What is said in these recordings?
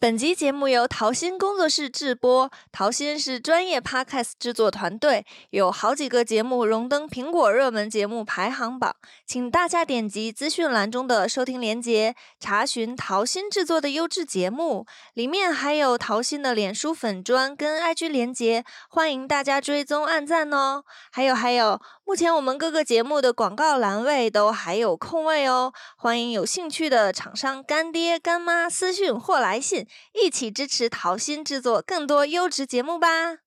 本集节目由桃心工作室制播，桃心是专业 podcast 制作团队，有好几个节目荣登苹果热门节目排行榜，请大家点击资讯栏中的收听链接，查询桃心制作的优质节目，里面还有桃心的脸书粉砖跟 IG 连接，欢迎大家追踪按赞哦。还有还有，目前我们各个节目的广告栏位都还有空位哦，欢迎有兴趣的厂商干爹干妈私讯或来信。一起支持桃心制作更多优质节目吧！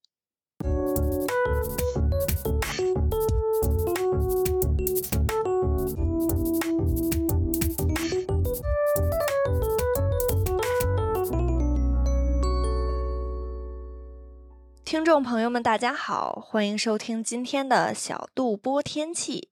听众朋友们，大家好，欢迎收听今天的小杜播天气。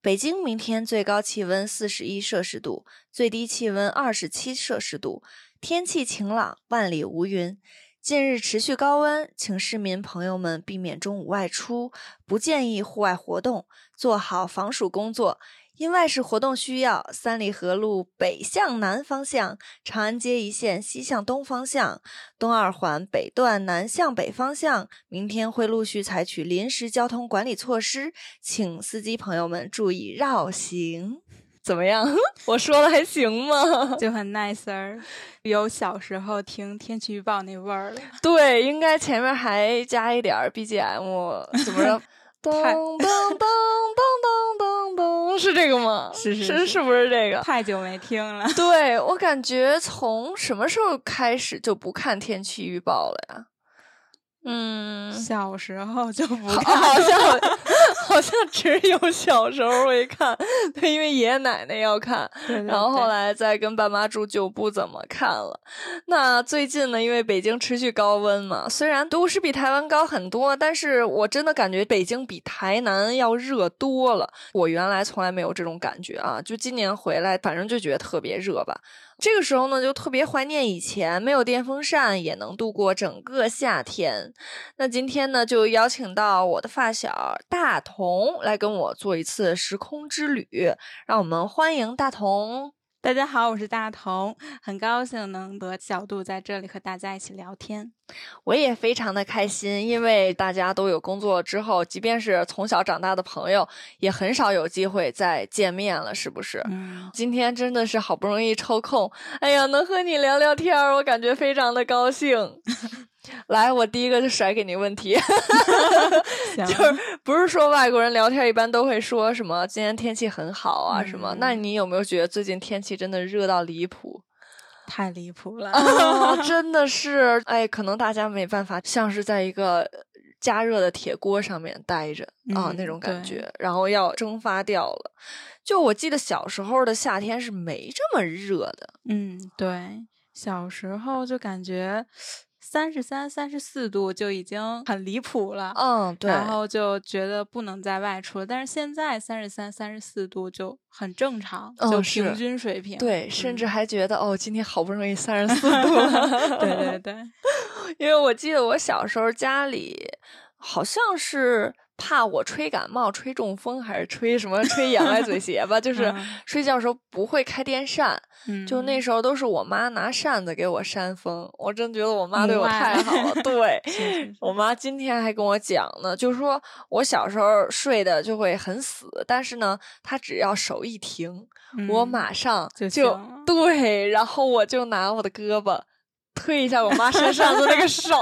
北京明天最高气温四十一摄氏度，最低气温二十七摄氏度。天气晴朗，万里无云。近日持续高温，请市民朋友们避免中午外出，不建议户外活动，做好防暑工作。因外事活动需要，三里河路北向南方向、长安街一线西向东方向、东二环北段南向北方向，明天会陆续采取临时交通管理措施，请司机朋友们注意绕行。怎么样？我说的还行吗？就很 nice 儿，有小时候听天气预报那味儿了。对，应该前面还加一点 BGM，怎么着？噔噔噔噔噔噔噔，是这个吗？是是是不是这个？太久没听了。对我感觉从什么时候开始就不看天气预报了呀？嗯，小时候就不看，好像好像只有小时候会看，对，因为爷爷奶奶要看，然后后来再跟爸妈住就不怎么看了。那最近呢，因为北京持续高温嘛，虽然都市比台湾高很多，但是我真的感觉北京比台南要热多了。我原来从来没有这种感觉啊，就今年回来，反正就觉得特别热吧。这个时候呢，就特别怀念以前没有电风扇也能度过整个夏天。那今天呢，就邀请到我的发小大同来跟我做一次时空之旅，让我们欢迎大同。大家好，我是大同，很高兴能得小度在这里和大家一起聊天。我也非常的开心，因为大家都有工作之后，即便是从小长大的朋友，也很少有机会再见面了，是不是？嗯。今天真的是好不容易抽空，哎呀，能和你聊聊天，我感觉非常的高兴。来，我第一个就甩给你问题，就是不是说外国人聊天一般都会说什么今天天气很好啊什么？那你有没有觉得最近天气真的热到离谱？太离谱了，真的是，哎，可能大家没办法像是在一个加热的铁锅上面待着啊那种感觉，然后要蒸发掉了。就我记得小时候的夏天是没这么热的，嗯，对，小时候就感觉。三十三、三十四度就已经很离谱了，嗯，对，然后就觉得不能再外出了。但是现在三十三、三十四度就很正常，就平均水平。对，甚至还觉得哦，今天好不容易三十四度了。对对对，因为我记得我小时候家里好像是。怕我吹感冒、吹中风，还是吹什么吹眼歪嘴 斜吧？就是睡觉时候不会开电扇，就那时候都是我妈拿扇子给我扇风。我真觉得我妈对我太好了。对我妈今天还跟我讲呢，就是说我小时候睡的就会很死，但是呢，她只要手一停，我马上就对，然后我就拿我的胳膊。推一下我妈扇扇子那个手，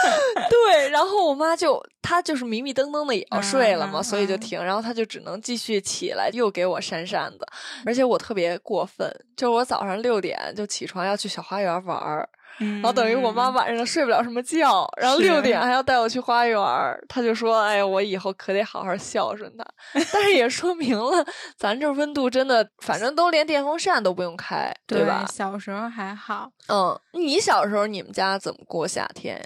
对，然后我妈就她就是迷迷瞪瞪的也要睡了嘛，所以就停，然后她就只能继续起来又给我扇扇子，而且我特别过分，就是我早上六点就起床要去小花园玩儿。然后等于我妈晚上睡不了什么觉，然后六点还要带我去花园儿，她就说：“哎呀，我以后可得好好孝顺她。”但是也说明了，咱这温度真的，反正都连电风扇都不用开，对吧？小时候还好。嗯，你小时候你们家怎么过夏天呀？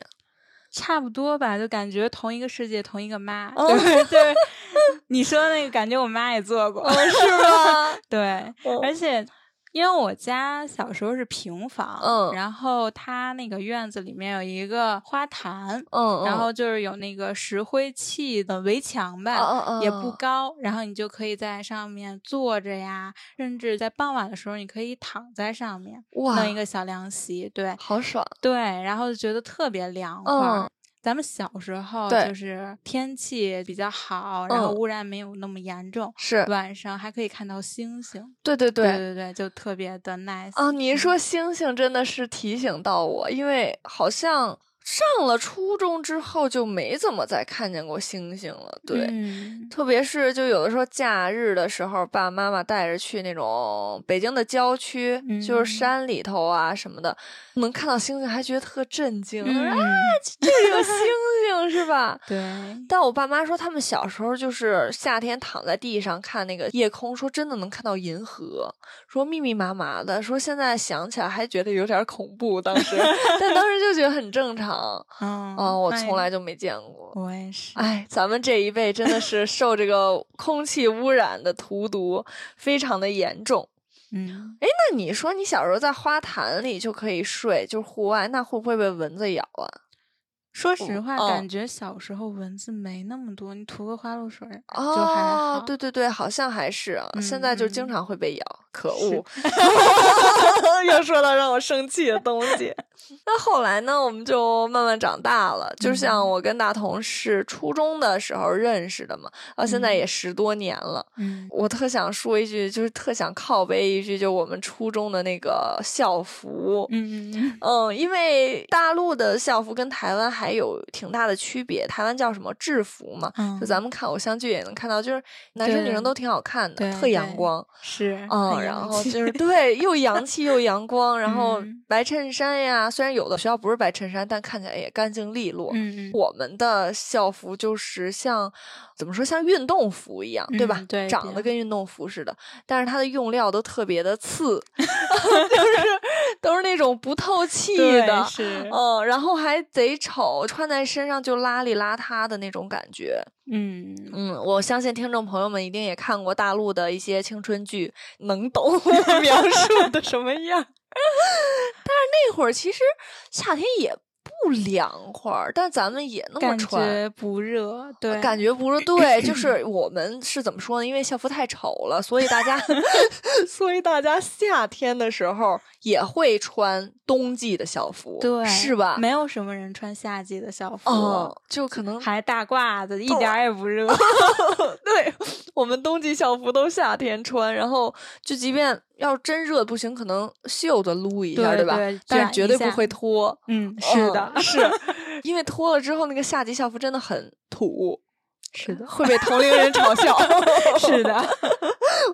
差不多吧，就感觉同一个世界，同一个妈。对对，你说那个感觉，我妈也做过，是吗？对，而且。因为我家小时候是平房，嗯然后它那个院子里面有一个花坛，嗯，然后就是有那个石灰砌的围墙吧，嗯嗯也不高，然后你就可以在上面坐着呀，甚至在傍晚的时候，你可以躺在上面，哇弄一个小凉席，对好爽。对，然后就觉得特别凉快。嗯咱们小时候就是天气比较好，然后嗯污染没有那么严重，是晚上还可以看到星星。对对对对对，就特别的 nice。啊，你一嗯说星星真的是提醒到我，因为好像上了初中之后就没怎么再看见过星星了。对，嗯特别是就有的时候假日的时候，爸爸妈妈带着去那种北京的郊区，就是嗯山里头啊什么的，能看到星星，还觉得特震惊。说啊，嗯，这有星星是吧？对，但我爸妈说，他们小时候就是夏天躺在地上看那个夜空，说真的能看到银河，说密密麻麻的。说现在想起来还觉得有点恐怖，当时，但当时就觉得很正常。嗯啊、我从来就没见过。我也是。哎，咱们这一辈真的是 受这个空气污染的荼毒非常的严重。嗯，哎，那你说你小时候在花坛里就可以睡，就是户外，那会不会被蚊子咬啊？说实话，嗯感觉小时候蚊子没那么多，你涂个花露水儿就还好。哦，对对对，好像还是啊，现在就经嗯常会被咬，可是恶！又说到让我生气的东西。那后来呢，我们就慢慢长大了，就像嗯我跟大同是初中的时候认识的嘛，到现在嗯也十多年了。嗯我特想说一句，就是特想靠背一句，就我们初中的那个校服。嗯嗯嗯，因为大陆的校服跟台湾还有挺大的区别，台湾叫什么制服嘛，嗯，就咱们看偶像剧也能看到，就是男生女生都挺好看的，对特阳光。是，嗯，很然后就是 对，又洋气又阳光，然后嗯白衬衫呀，虽然有的学校不是白衬衫，但看起来也干净利落。嗯嗯，我们的校服就是像怎么说，像运动服一样，对吧？嗯对长得跟运动服似的，但是它的用料都特别的次，就是都是那种不透气的，是，嗯，然后还贼丑，穿在身上就邋里邋遢的那种感觉。嗯嗯，我相信听众朋友们一定也看过大陆的一些青春剧，能懂我 描述的什么样。但是那会儿其实夏天也不凉快儿，但咱们也那么穿感穿。觉不热，对，感觉不热对，就 是我们是怎么说呢？因为校服太丑了，所以大家，所以大家夏天的时候也会穿冬季的校服，对，是吧？没有什么人穿夏季的校服，哦，就可能还大褂子，一点也不热。对我们冬季校服都夏天穿，然后就即便要真热不行，可能袖子撸一下，吧？对对但是绝对不会脱。嗯，是的，嗯是因为脱了之后，那个夏季校服真的很土，是的，会被同龄人嘲笑。是的，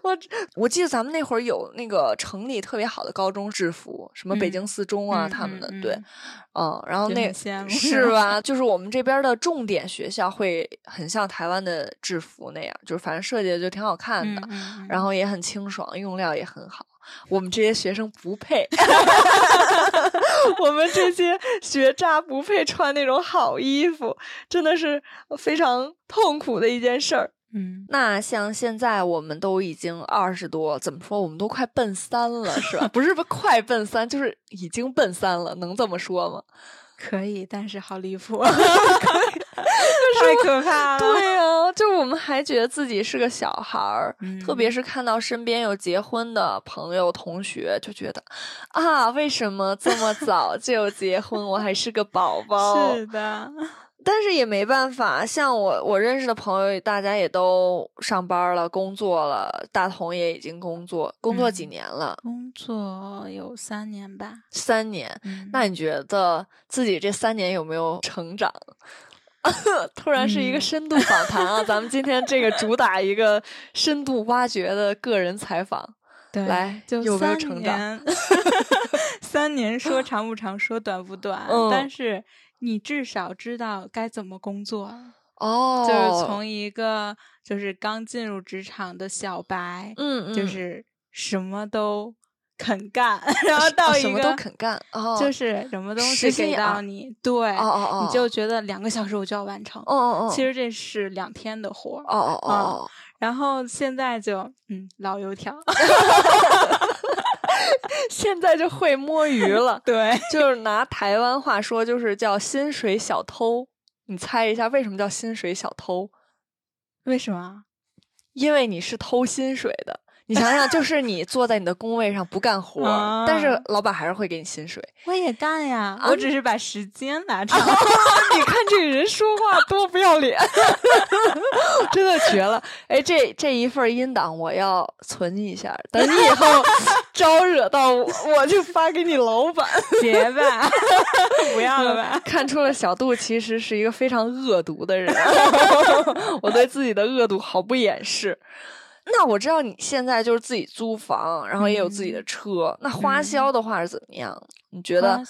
我我记得咱们那会儿有那个城里特别好的高中制服，什么北嗯京四中啊，嗯他们的嗯对嗯，嗯，然后那是吧？就是我们这边的重点学校会很像台湾的制服那样，就是反正设计的就挺好看的，然后也很清爽，用料也很好。我们这些学生不配，我们这些学渣不配穿那种好衣服，真的是非常痛苦的一件事儿。嗯，那像现在我们都已经二十多，怎么说？我们都快奔三了，是吧？不是不快奔三，就是已经奔三了，能这么说吗？可以，但是好离谱，太可怕了。对呀、就我们还觉得自己是个小孩儿，嗯特别是看到身边有结婚的朋友、同学，就觉得啊，为什么这么早就结婚？我还是个宝宝。是的，但是也没办法，像我我认识的朋友，大家也都上班了、工作了。大同也已经工作，工作几嗯年了？工作有三年吧。三年。嗯，那你觉得自己这三年有没有成长？突然是一个嗯深度访谈啊！咱们今天这个主打一个深度挖掘的个人采访。对，来就有没有三成长 三年说长不长，说短不短，嗯但是你至少知道该怎么工作。哦，就是从一个就是刚进入职场的小白，嗯嗯，就是什么都肯干，然后到一个哦什么都肯干哦，就是什么东实西给到你，对，哦哦哦，你就觉得两个小时我就要完成。哦哦哦，其实这是两天的活哦哦哦，然后现在就嗯老油条，现在就会摸鱼了。对，就是拿台湾话说，就是叫薪水小偷。你猜一下为什么叫薪水小偷？为什么？因为你是偷薪水的。你想想，就是你坐在你的工位上不干活，但是老板还是会给你薪水。我也干呀，我只是把时间拿 长。你看这个人说话多不要脸，真的绝了！哎，这这一份音档我要存一下，等你以后 招惹到我，我就发给你老板。别吧，不要了吧。看出了小杜其实是一个非常恶毒的人，我对自己的恶毒毫不掩饰。那我知道你现在就是自己租房，然后也有自己的车。那花销的话是怎么样？你觉得？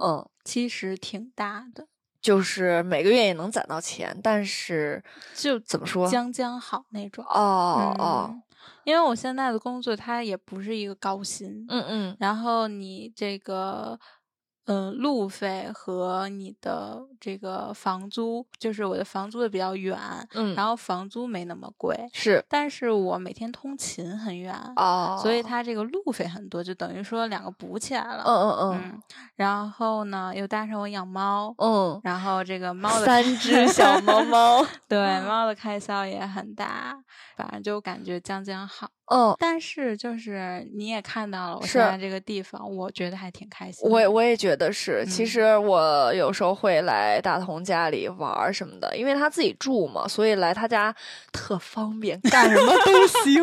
嗯，其实挺大的，就是每个月也能攒到钱，但是就怎么说，将将好那种。哦哦，因为我现在的工作它也不是一个高薪，嗯嗯，然后你这个。嗯，路费和你的这个房租，就是我的房租的比较远，嗯，然后房租没那么贵，是，但是我每天通勤很远，哦，所以它这个路费很多，就等于说两个补起来了，嗯嗯嗯，然后呢，又搭上我养猫，嗯，然后这个猫的三只小猫猫，对，猫的开销也很大，反正就感觉将将好。嗯，但是就是你也看到了，我现在这个地方，我觉得还挺开心。我我也觉得是，其实我有时候会来大同家里玩什么的，因为他自己住嘛，所以来他家特方便，干什么都行，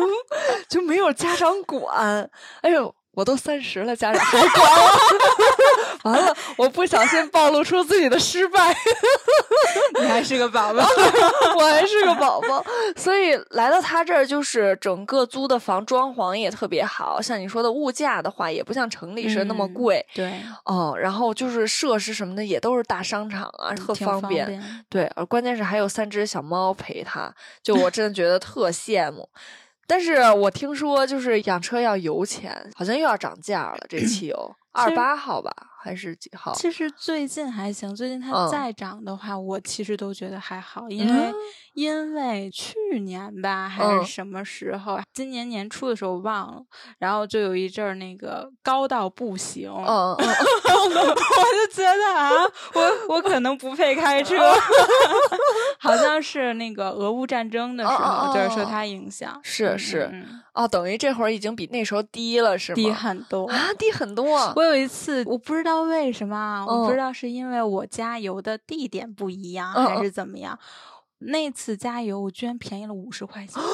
就没有家长管。哎呦。我都三十了，家长还管我，不小心暴露出自己的失败。你还是个宝宝，我还是个宝宝，所以来到他这儿，就是整个租的房装潢也特别好，像你说的物价的话，也不像城里是那么贵。对，哦，然后就是设施什么的也都是大商场啊，特方便。对，而关键是还有三只小猫陪他，就我真的觉得特羡慕。但是我听说，就是养车要油钱，好像又要涨价了。这汽油二十八号吧。还是几号？其实最近还行，最近它再涨的话，我其实都觉得还好，因为因为去年吧还是什么时候，今年年初的时候忘了，然后就有一阵儿那个高到不行，嗯，我就觉得啊，我我可能不配开车，好像是那个俄乌战争的时候，就是受它影响，是是。哦，等于这会儿已经比那时候低了，是吗？低很多啊，低很多。我有一次，我不知道为什么，我不知道是因为我加油的地点不一样，还是怎么样。那次加油，我居然便宜了五十块钱。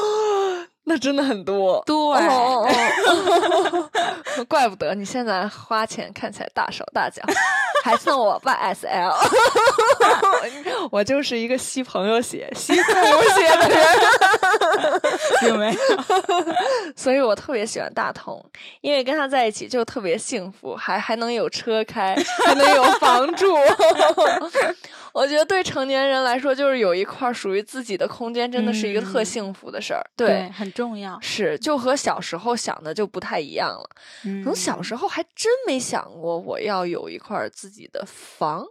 那真的很多，对，哦哦 哦怪不得你现在花钱看起来大手大脚，还送我 YSL，我就是一个吸朋友血、吸父母血的人，有没有？所以我特别喜欢大同，因为跟他在一起就特别幸福，还还能有车开，还能有房住。我觉得对成年人来说，就是有一块属于自己的空间，真的是一个特幸福的事儿。对，很重要。是，就和小时候想的就不太一样了。从小时候还真没想过我要有一块自己的房，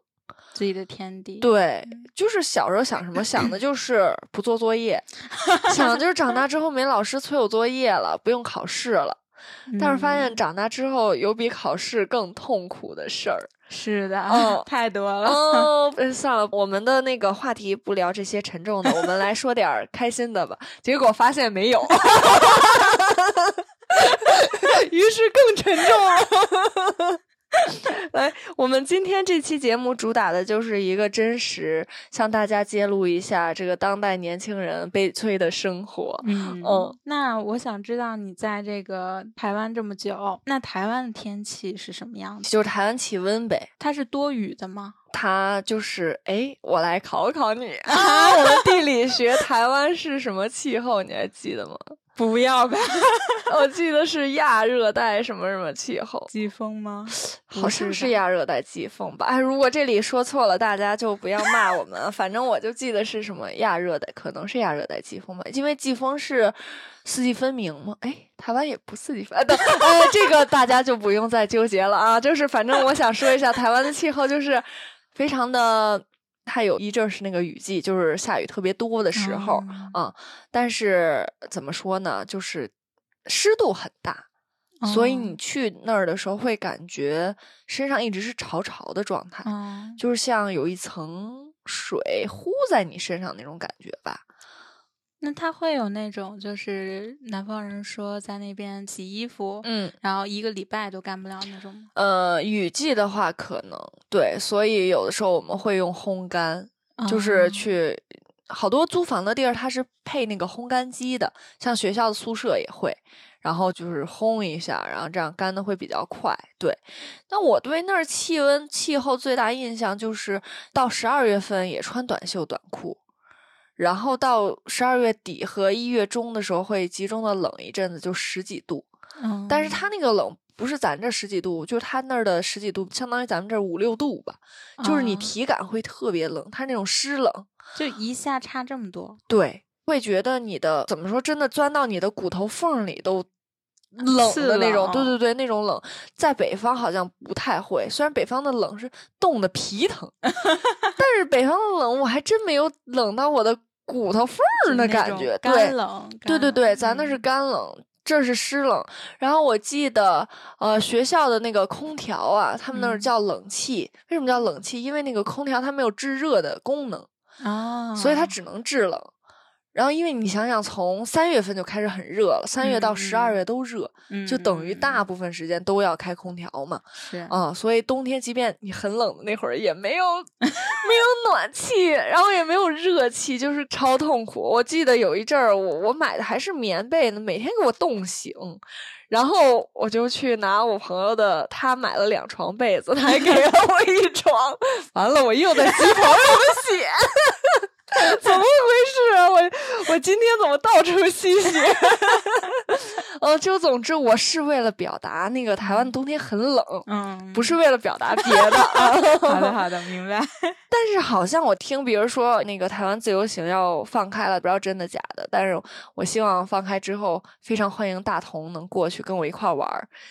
自己的天地。对，就是小时候想什么，想的就是不做作业，想的就是长大之后没老师催我作业了，不用考试了。但是发现长大之后有比考试更痛苦的事儿。是的，嗯，太多了。哦，算了，我们的那个话题不聊这些沉重的，我们来说点开心的吧。结果发现没有，于是更沉重了。来，我们今天这期节目主打的就是一个真实，向大家揭露一下这个当代年轻人悲催的生活。嗯嗯，那我想知道你在这个台湾这么久，那台湾的天气是什么样子？就是台湾气温呗。它是多雨的吗？它就是哎，我来考考你啊！我们地理学台湾是什么气候？你还记得吗？不要吧，我记得是亚热带什么什么气候，季风吗？好像是亚热带季风吧。哎，如果这里说错了，大家就不要骂我们。反正我就记得是什么亚热带，可能是亚热带季风吧。因为季风是四季分明嘛。哎，台湾也不四季分。对，哎，这个大家就不用再纠结了啊。就是反正我想说一下，台湾的气候就是非常的。它有一阵是那个雨季，就是下雨特别多的时候啊。但是怎么说呢，就是湿度很大所以你去那儿的时候会感觉身上一直是潮潮的状态，就是像有一层水糊在你身上那种感觉吧。那他会有那种，就是南方人说在那边洗衣服，嗯，然后一个礼拜都干不了那种吗？呃，雨季的话可能对，所以有的时候我们会用烘干，就是去好多租房的地儿，它是配那个烘干机的，像学校的宿舍也会，然后就是烘一下，然后这样干的会比较快。对，那我对那儿气温气候最大印象就是到十二月份也穿短袖短裤。然后到十二月底和一月中的时候，会集中的冷一阵子，就十几度。嗯，但是它那个冷不是咱这十几度，就是它那儿的十几度，相当于咱们这五六度吧。就是你体感会特别冷，它那种湿冷，就一下差这么多。对，会觉得你的怎么说，真的钻到你的骨头缝里都冷的那种。对对对，那种冷，在北方好像不太会。虽然北方的冷是冻得皮疼，但是北方的冷我还真没有冷到我的。骨头缝儿的感觉，干冷，对对对，咱那是干冷，这是湿冷。然后我记得，呃，学校的那个空调啊，他们那儿叫冷气。为什么叫冷气？因为那个空调它没有制热的功能啊，所以它只能制冷。然后，因为你想想，从三月份就开始很热了，三月到十二月都热，就等于大部分时间都要开空调嘛。是啊，所以冬天即便你很冷的那会儿，也没有没有暖气，然后也没有热气，就是超痛苦。我记得有一阵儿，我我买的还是棉被呢，每天给我冻醒，然后我就去拿我朋友的，他买了两床被子，他还给了我一床，完了我又在 吸朋友的血。怎么回事啊？我我今天怎么到处吸血？呃，就总之我是为了表达那个台湾冬天很冷，嗯，不是为了表达别的。好的，好的，明白。但是好像我听别人说那个台湾自由行要放开了，不知道真的假的。但是我希望放开之后，非常欢迎大同能过去跟我一块玩，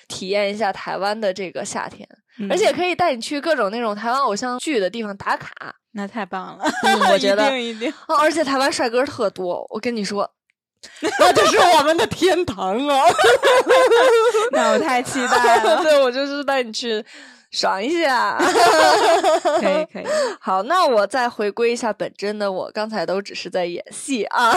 体验一下台湾的这个夏天，而且可以带你去各种那种台湾偶像剧的地方打卡。那太棒了，我觉得一定一定。而且台湾帅哥特多，我跟你说，那就是我们的天堂啊！那我太期待了。对，我就是带你去爽一下。可以可以。好，那我再回归一下本真的我，刚才都只是在演戏啊。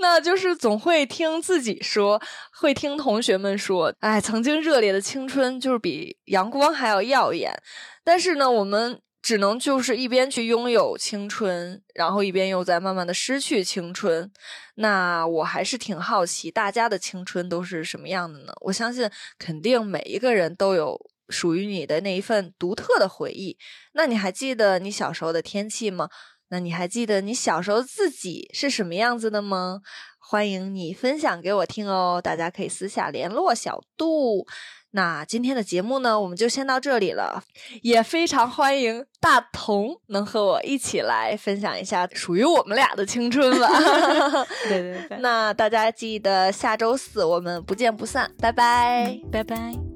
那就是总会听自己说，会听同学们说，哎，曾经热烈的青春就是比阳光还要耀眼。但是呢，我们。只能就是一边去拥有青春，然后一边又在慢慢的失去青春。那我还是挺好奇，大家的青春都是什么样的呢？我相信，肯定每一个人都有属于你的那一份独特的回忆。那你还记得你小时候的天气吗？那你还记得你小时候自己是什么样子的吗？欢迎你分享给我听哦，大家可以私下联络小杜。那今天的节目呢，我们就先到这里了。也非常欢迎大同能和我一起来分享一下属于我们俩的青春吧。对对对。那大家记得下周四我们不见不散，拜拜，拜拜。